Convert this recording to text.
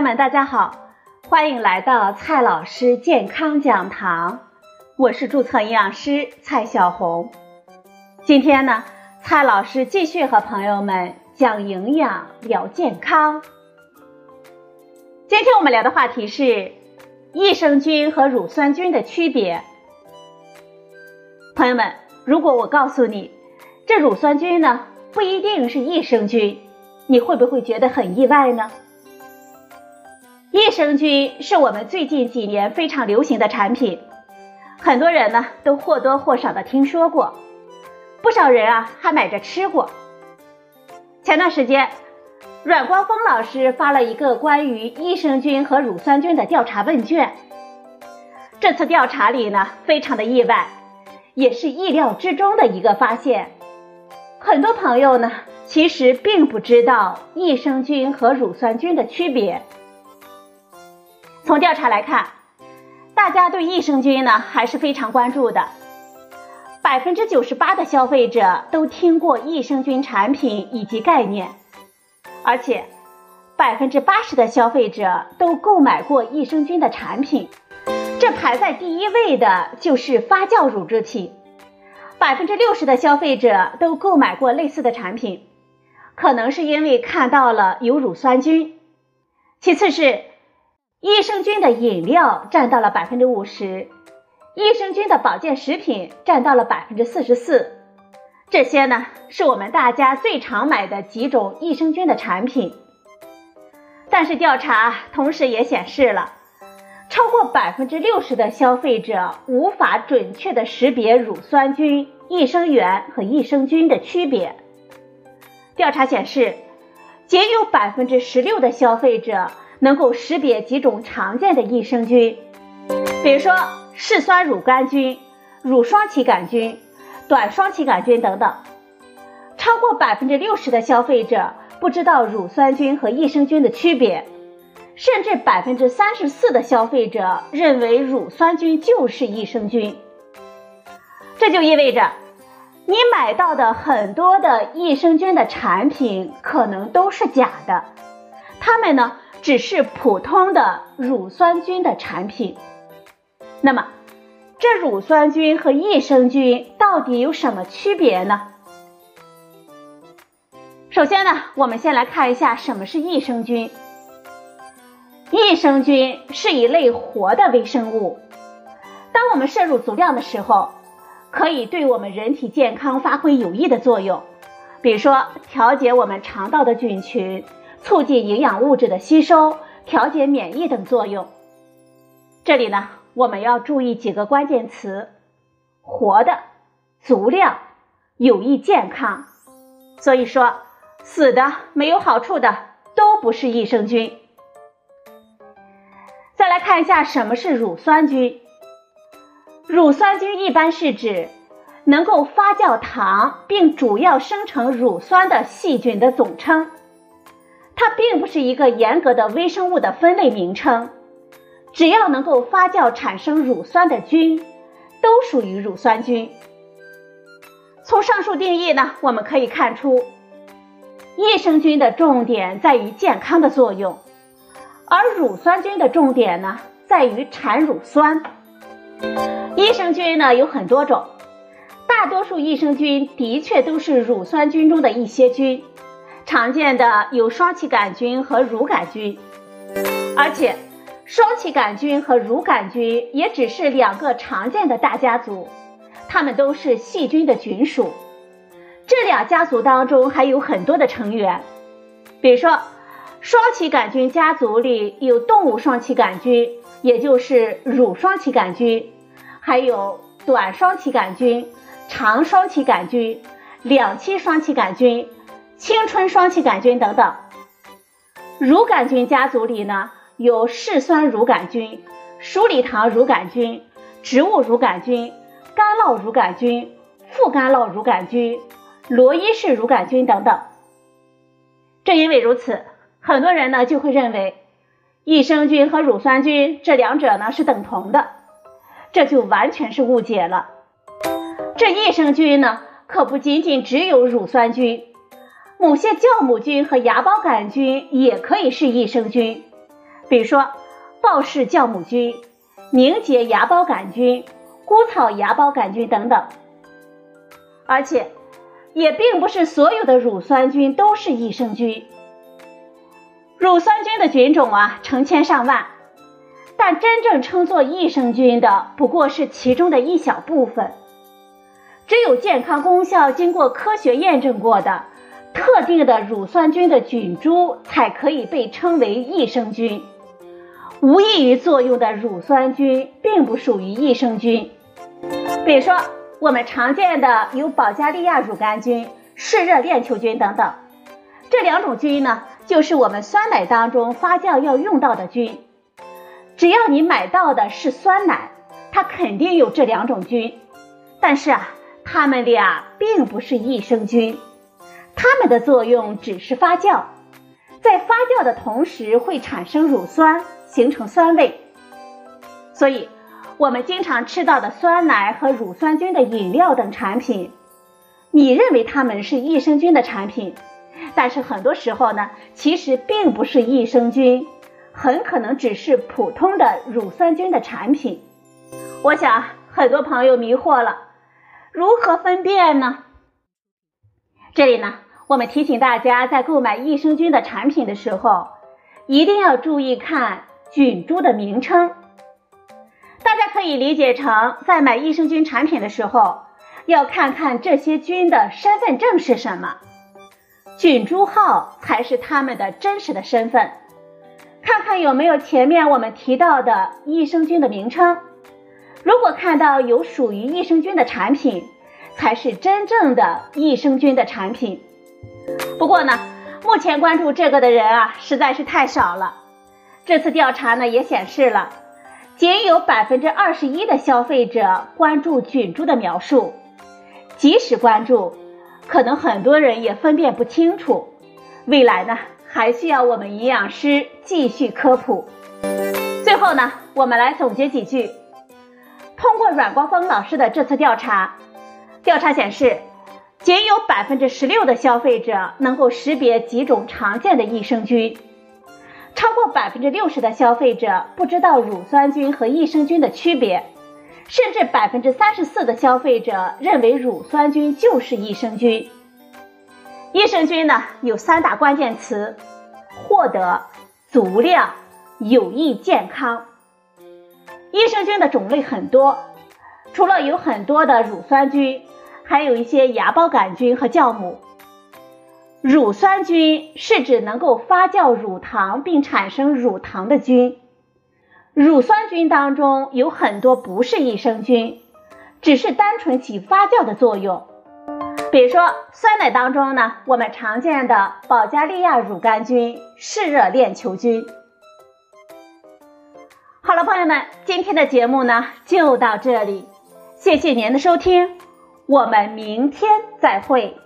友们，大家好，欢迎来到蔡老师健康讲堂，我是注册营养师蔡小红。今天呢，蔡老师继续和朋友们讲营养聊健康。今天我们聊的话题是益生菌和乳酸菌的区别。朋友们，如果我告诉你，这乳酸菌呢不一定是益生菌，你会不会觉得很意外呢？益生菌是我们最近几年非常流行的产品，很多人呢都或多或少的听说过，不少人啊还买着吃过。前段时间，阮光峰老师发了一个关于益生菌和乳酸菌的调查问卷。这次调查里呢，非常的意外，也是意料之中的一个发现。很多朋友呢，其实并不知道益生菌和乳酸菌的区别。从调查来看，大家对益生菌呢还是非常关注的。百分之九十八的消费者都听过益生菌产品以及概念，而且百分之八十的消费者都购买过益生菌的产品。这排在第一位的就是发酵乳制品，百分之六十的消费者都购买过类似的产品，可能是因为看到了有乳酸菌。其次是。益生菌的饮料占到了百分之五十，益生菌的保健食品占到了百分之四十四。这些呢，是我们大家最常买的几种益生菌的产品。但是调查同时也显示了，超过百分之六十的消费者无法准确的识别乳酸菌、益生元和益生菌的区别。调查显示，仅有百分之十六的消费者。能够识别几种常见的益生菌，比如说嗜酸乳杆菌、乳双歧杆菌、短双歧杆菌等等。超过百分之六十的消费者不知道乳酸菌和益生菌的区别，甚至百分之三十四的消费者认为乳酸菌就是益生菌。这就意味着，你买到的很多的益生菌的产品可能都是假的，它们呢？只是普通的乳酸菌的产品，那么这乳酸菌和益生菌到底有什么区别呢？首先呢，我们先来看一下什么是益生菌。益生菌是一类活的微生物，当我们摄入足量的时候，可以对我们人体健康发挥有益的作用，比如说调节我们肠道的菌群。促进营养物质的吸收，调节免疫等作用。这里呢，我们要注意几个关键词：活的、足量、有益健康。所以说，死的、没有好处的都不是益生菌。再来看一下什么是乳酸菌。乳酸菌一般是指能够发酵糖并主要生成乳酸的细菌的总称。它并不是一个严格的微生物的分类名称，只要能够发酵产生乳酸的菌，都属于乳酸菌。从上述定义呢，我们可以看出，益生菌的重点在于健康的作用，而乳酸菌的重点呢，在于产乳酸。益生菌呢有很多种，大多数益生菌的确都是乳酸菌中的一些菌。常见的有双歧杆菌和乳杆菌，而且双歧杆菌和乳杆菌也只是两个常见的大家族，它们都是细菌的菌属。这俩家族当中还有很多的成员，比如说双歧杆菌家族里有动物双歧杆菌，也就是乳双歧杆菌，还有短双歧杆菌、长双歧杆菌、两栖双歧杆菌。青春双歧杆菌等等，乳杆菌家族里呢有嗜酸乳杆菌、鼠李糖乳杆菌、植物乳杆菌、干酪乳杆菌、副干酪乳杆菌、罗伊氏乳杆菌等等。正因为如此，很多人呢就会认为益生菌和乳酸菌这两者呢是等同的，这就完全是误解了。这益生菌呢可不仅仅只有乳酸菌。母蟹酵母菌和芽孢杆菌也可以是益生菌，比如说鲍氏酵母菌、凝结芽孢杆菌、枯草芽孢杆菌等等。而且，也并不是所有的乳酸菌都是益生菌。乳酸菌的菌种啊，成千上万，但真正称作益生菌的不过是其中的一小部分。只有健康功效经过科学验证过的特定的乳酸菌的菌株，才可以被称为益生菌。无益于作用的乳酸菌并不属于益生菌。比如说，我们常见的有保加利亚乳杆菌、嗜热链球菌等等，这两种菌呢，就是我们酸奶当中发酵要用到的菌。只要你买到的是酸奶，它肯定有这两种菌。但是啊。它们俩并不是益生菌，它们的作用只是发酵，在发酵的同时会产生乳酸，形成酸味。所以，我们经常吃到的酸奶和乳酸菌的饮料等产品，你认为它们是益生菌的产品，但是很多时候呢，其实并不是益生菌，很可能只是普通的乳酸菌的产品。我想很多朋友迷惑了。如何分辨呢？这里呢，我们提醒大家，在购买益生菌的产品的时候，一定要注意看菌株的名称。大家可以理解成，在买益生菌产品的时候，要看看这些菌的身份证是什么，菌株号才是它们的真实的身份。看看有没有前面我们提到的益生菌的名称。如果看到有属于益生菌的产品，才是真正的益生菌的产品。不过呢，目前关注这个的人啊，实在是太少了。这次调查呢也显示了，仅有百分之二十一的消费者关注菌株的描述。即使关注，可能很多人也分辨不清楚。未来呢，还需要我们营养师继续科普。最后呢，我们来总结几句。通过阮光峰老师的这次调查，调查显示，仅有百分之十六的消费者能够识别几种常见的益生菌，超过百分之六十的消费者不知道乳酸菌和益生菌的区别，甚至百分之三十四的消费者认为乳酸菌就是益生菌。益生菌呢有三大关键词：获得、足量、有益健康。益生菌的种类很多，除了有很多的乳酸菌，还有一些芽孢杆菌和酵母。乳酸菌是指能够发酵乳糖并产生乳糖的菌。乳酸菌当中有很多不是益生菌，只是单纯起发酵的作用。比如说酸奶当中呢，我们常见的保加利亚乳杆菌、嗜热链球菌。好了，朋友们，今天的节目呢就到这里，谢谢您的收听，我们明天再会。